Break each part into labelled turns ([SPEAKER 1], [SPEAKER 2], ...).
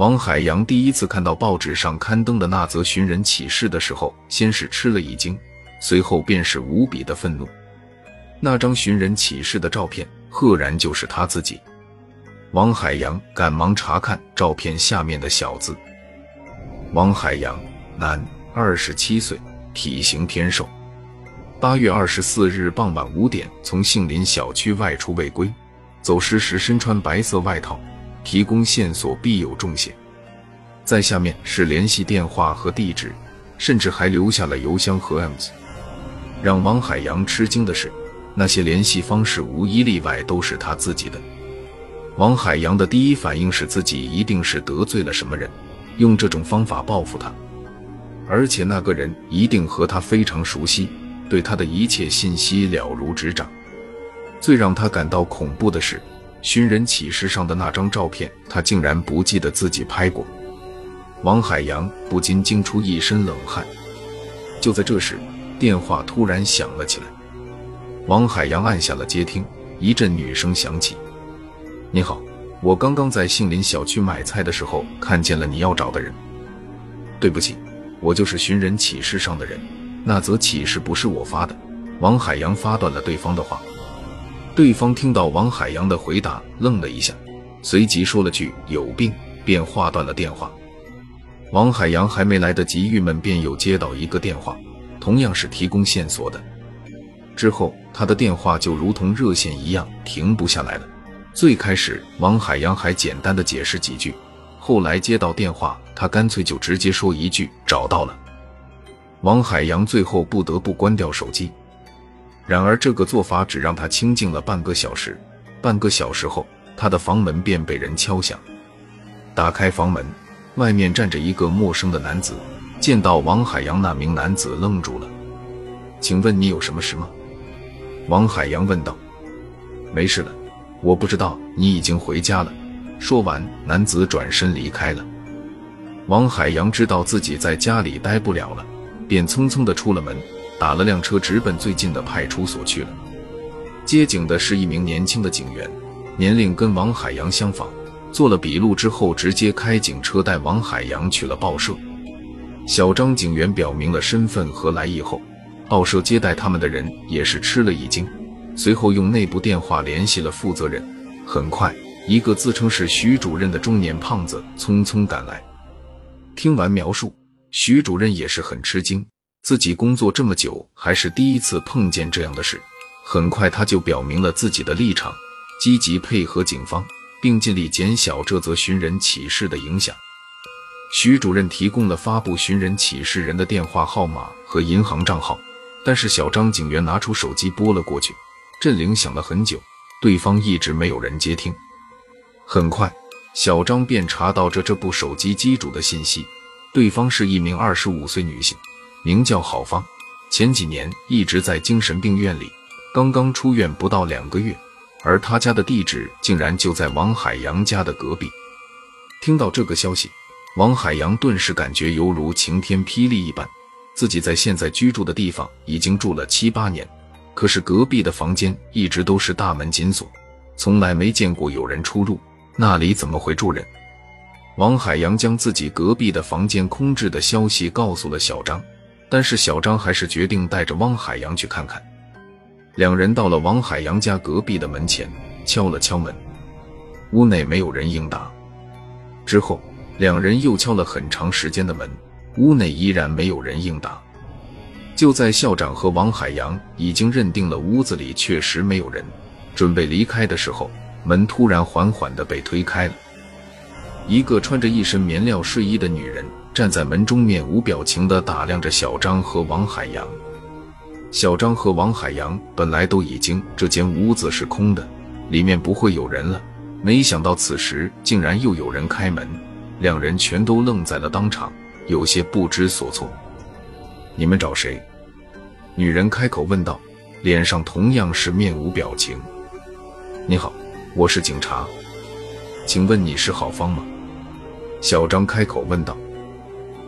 [SPEAKER 1] 王海洋第一次看到报纸上刊登的那则寻人启事的时候，先是吃了一惊，随后便是无比的愤怒。那张寻人启事的照片，赫然就是他自己。王海洋赶忙查看照片下面的小字：王海洋，男，二十七岁，体型偏瘦。八月二十四日傍晚五点，从杏林小区外出未归，走失时身穿白色外套。提供线索必有重谢。在下面是联系电话和地址，甚至还留下了邮箱和 M 字。让王海洋吃惊的是，那些联系方式无一例外都是他自己的。王海洋的第一反应是自己一定是得罪了什么人，用这种方法报复他，而且那个人一定和他非常熟悉，对他的一切信息了如指掌。最让他感到恐怖的是。寻人启事上的那张照片，他竟然不记得自己拍过。王海洋不禁惊出一身冷汗。就在这时，电话突然响了起来。王海洋按下了接听，一阵女声响起：“你好，我刚刚在杏林小区买菜的时候看见了你要找的人。对不起，我就是寻人启事上的人，那则启事不是我发的。”王海洋发断了对方的话。对方听到王海洋的回答，愣了一下，随即说了句“有病”，便挂断了电话。王海洋还没来得及郁闷，便又接到一个电话，同样是提供线索的。之后，他的电话就如同热线一样停不下来了。最开始，王海洋还简单的解释几句，后来接到电话，他干脆就直接说一句“找到了”。王海洋最后不得不关掉手机。然而，这个做法只让他清静了半个小时。半个小时后，他的房门便被人敲响。打开房门，外面站着一个陌生的男子。见到王海洋，那名男子愣住了。“请问你有什么事吗？”王海洋问道。“没事了，我不知道你已经回家了。”说完，男子转身离开了。王海洋知道自己在家里待不了了，便匆匆地出了门。打了辆车，直奔最近的派出所去了。接警的是一名年轻的警员，年龄跟王海洋相仿。做了笔录之后，直接开警车带王海洋去了报社。小张警员表明了身份和来意后，报社接待他们的人也是吃了一惊，随后用内部电话联系了负责人。很快，一个自称是徐主任的中年胖子匆匆赶来。听完描述，徐主任也是很吃惊。自己工作这么久，还是第一次碰见这样的事。很快，他就表明了自己的立场，积极配合警方，并尽力减小这则寻人启事的影响。徐主任提供了发布寻人启事人的电话号码和银行账号，但是小张警员拿出手机拨了过去，振铃响了很久，对方一直没有人接听。很快，小张便查到这这部手机机主的信息，对方是一名二十五岁女性。名叫郝芳，前几年一直在精神病院里，刚刚出院不到两个月，而他家的地址竟然就在王海洋家的隔壁。听到这个消息，王海洋顿时感觉犹如晴天霹雳一般。自己在现在居住的地方已经住了七八年，可是隔壁的房间一直都是大门紧锁，从来没见过有人出入，那里怎么会住人？王海洋将自己隔壁的房间空置的消息告诉了小张。但是小张还是决定带着汪海洋去看看。两人到了王海洋家隔壁的门前，敲了敲门，屋内没有人应答。之后，两人又敲了很长时间的门，屋内依然没有人应答。就在校长和王海洋已经认定了屋子里确实没有人，准备离开的时候，门突然缓缓地被推开了，一个穿着一身棉料睡衣的女人。站在门中，面无表情地打量着小张和王海洋。小张和王海洋本来都已经这间屋子是空的，里面不会有人了，没想到此时竟然又有人开门，两人全都愣在了当场，有些不知所措。你们找谁？女人开口问道，脸上同样是面无表情。你好，我是警察，请问你是郝芳吗？小张开口问道。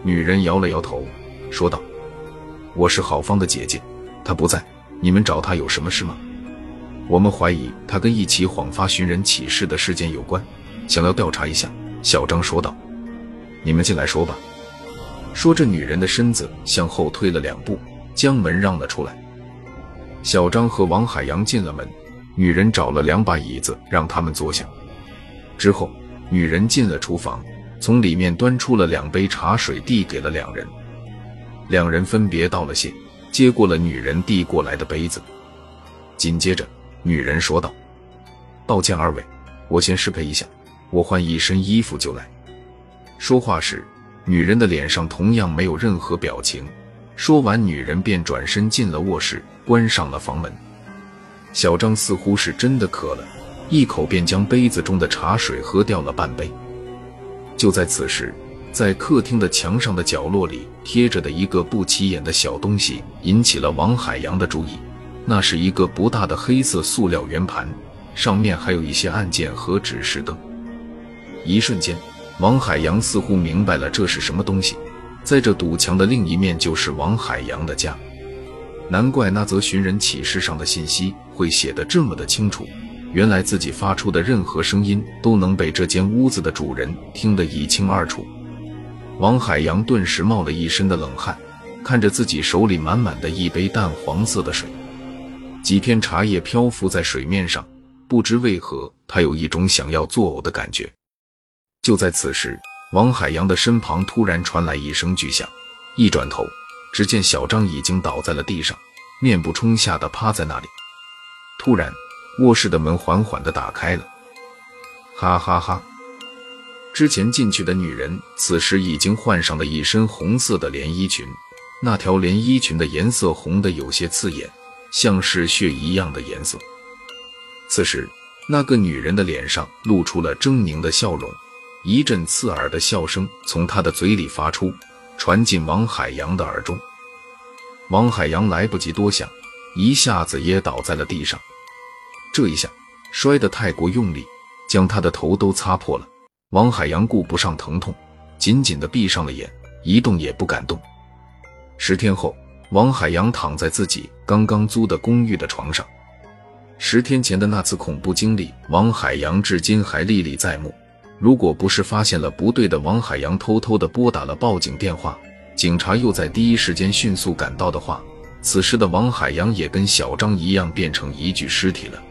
[SPEAKER 1] 女人摇了摇头，说道：“我是郝芳的姐姐，他不在。你们找他有什么事吗？我们怀疑他跟一起谎发寻人启事的事件有关，想要调查一下。”小张说道。你们进来说吧。”说着，女人的身子向后退了两步，将门让了出来。小张和王海洋进了门，女人找了两把椅子让他们坐下。之后，女人进了厨房，从里面端出了两杯茶水，递给了两人。两人分别道了谢，接过了女人递过来的杯子。紧接着，女人说道：“抱歉二位，我先失陪一下，我换一身衣服就来。”说话时，女人的脸上同样没有任何表情。说完，女人便转身进了卧室，关上了房门。小张似乎是真的渴了，一口便将杯子中的茶水喝掉了半杯。就在此时，在客厅的墙上的角落里贴着的一个不起眼的小东西引起了王海洋的注意。那是一个不大的黑色塑料圆盘，上面还有一些按键和指示灯。一瞬间，王海洋似乎明白了这是什么东西。在这堵墙的另一面就是王海洋的家，难怪那则寻人启事上的信息会写得这么的清楚。原来自己发出的任何声音都能被这间屋子的主人听得一清二楚。王海洋顿时冒了一身的冷汗，看着自己手里满满的一杯淡黄色的水，几片茶叶漂浮在水面上，不知为何，他有一种想要作呕的感觉。就在此时。王海洋的身旁突然传来一声巨响，一转头，只见小张已经倒在了地上，面部冲下的趴在那里。突然，卧室的门缓缓地打开了，哈哈哈！之前进去的女人此时已经换上了一身红色的连衣裙，那条连衣裙的颜色红得有些刺眼，像是血一样的颜色。此时，那个女人的脸上露出了狰狞的笑容。一阵刺耳的笑声从她的嘴里发出，传进王海洋的耳中。王海洋来不及多想，一下子也倒在了地上。这一下摔得太过用力，将他的头都擦破了。王海洋顾不上疼痛，紧紧地闭上了眼，一动也不敢动。十天后，王海洋躺在自己刚刚租的公寓的床上。十天前的那次恐怖经历，王海洋至今还历历在目。如果不是发现了不对的王海洋偷偷的拨打了报警电话，警察又在第一时间迅速赶到的话，此时的王海洋也跟小张一样变成一具尸体了。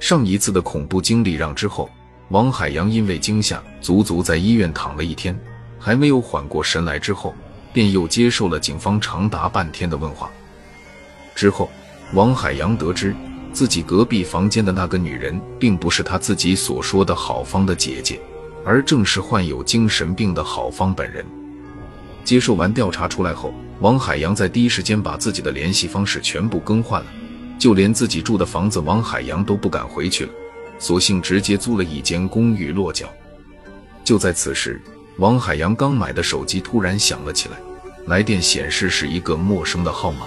[SPEAKER 1] 上一次的恐怖经历让之后，王海洋因为惊吓，足足在医院躺了一天，还没有缓过神来。之后，便又接受了警方长达半天的问话。之后，王海洋得知。自己隔壁房间的那个女人，并不是他自己所说的好方的姐姐，而正是患有精神病的郝芳本人。接受完调查出来后，王海洋在第一时间把自己的联系方式全部更换了，就连自己住的房子，王海洋都不敢回去了，索性直接租了一间公寓落脚。就在此时，王海洋刚买的手机突然响了起来，来电显示是一个陌生的号码。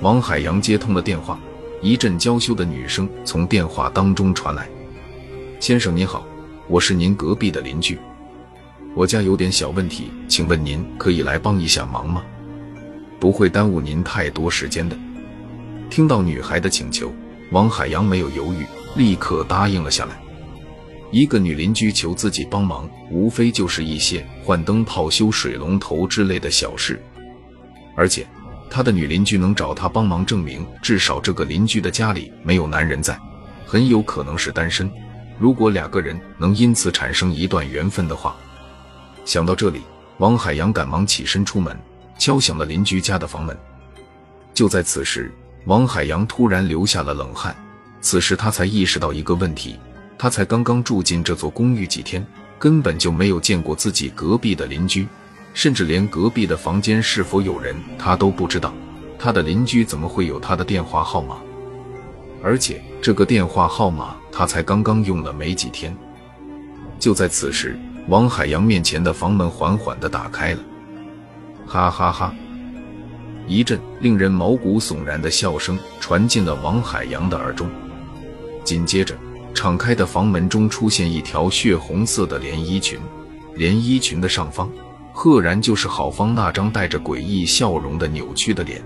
[SPEAKER 1] 王海洋接通了电话。一阵娇羞的女声从电话当中传来：“先生您好，我是您隔壁的邻居，我家有点小问题，请问您可以来帮一下忙吗？不会耽误您太多时间的。”听到女孩的请求，王海洋没有犹豫，立刻答应了下来。一个女邻居求自己帮忙，无非就是一些换灯泡、修水龙头之类的小事，而且。他的女邻居能找他帮忙，证明至少这个邻居的家里没有男人在，很有可能是单身。如果两个人能因此产生一段缘分的话，想到这里，王海洋赶忙起身出门，敲响了邻居家的房门。就在此时，王海洋突然流下了冷汗。此时他才意识到一个问题：他才刚刚住进这座公寓几天，根本就没有见过自己隔壁的邻居。甚至连隔壁的房间是否有人，他都不知道。他的邻居怎么会有他的电话号码？而且这个电话号码他才刚刚用了没几天。就在此时，王海洋面前的房门缓缓地打开了，哈哈哈！一阵令人毛骨悚然的笑声传进了王海洋的耳中。紧接着，敞开的房门中出现一条血红色的连衣裙，连衣裙的上方。赫然就是郝芳那张带着诡异笑容的扭曲的脸。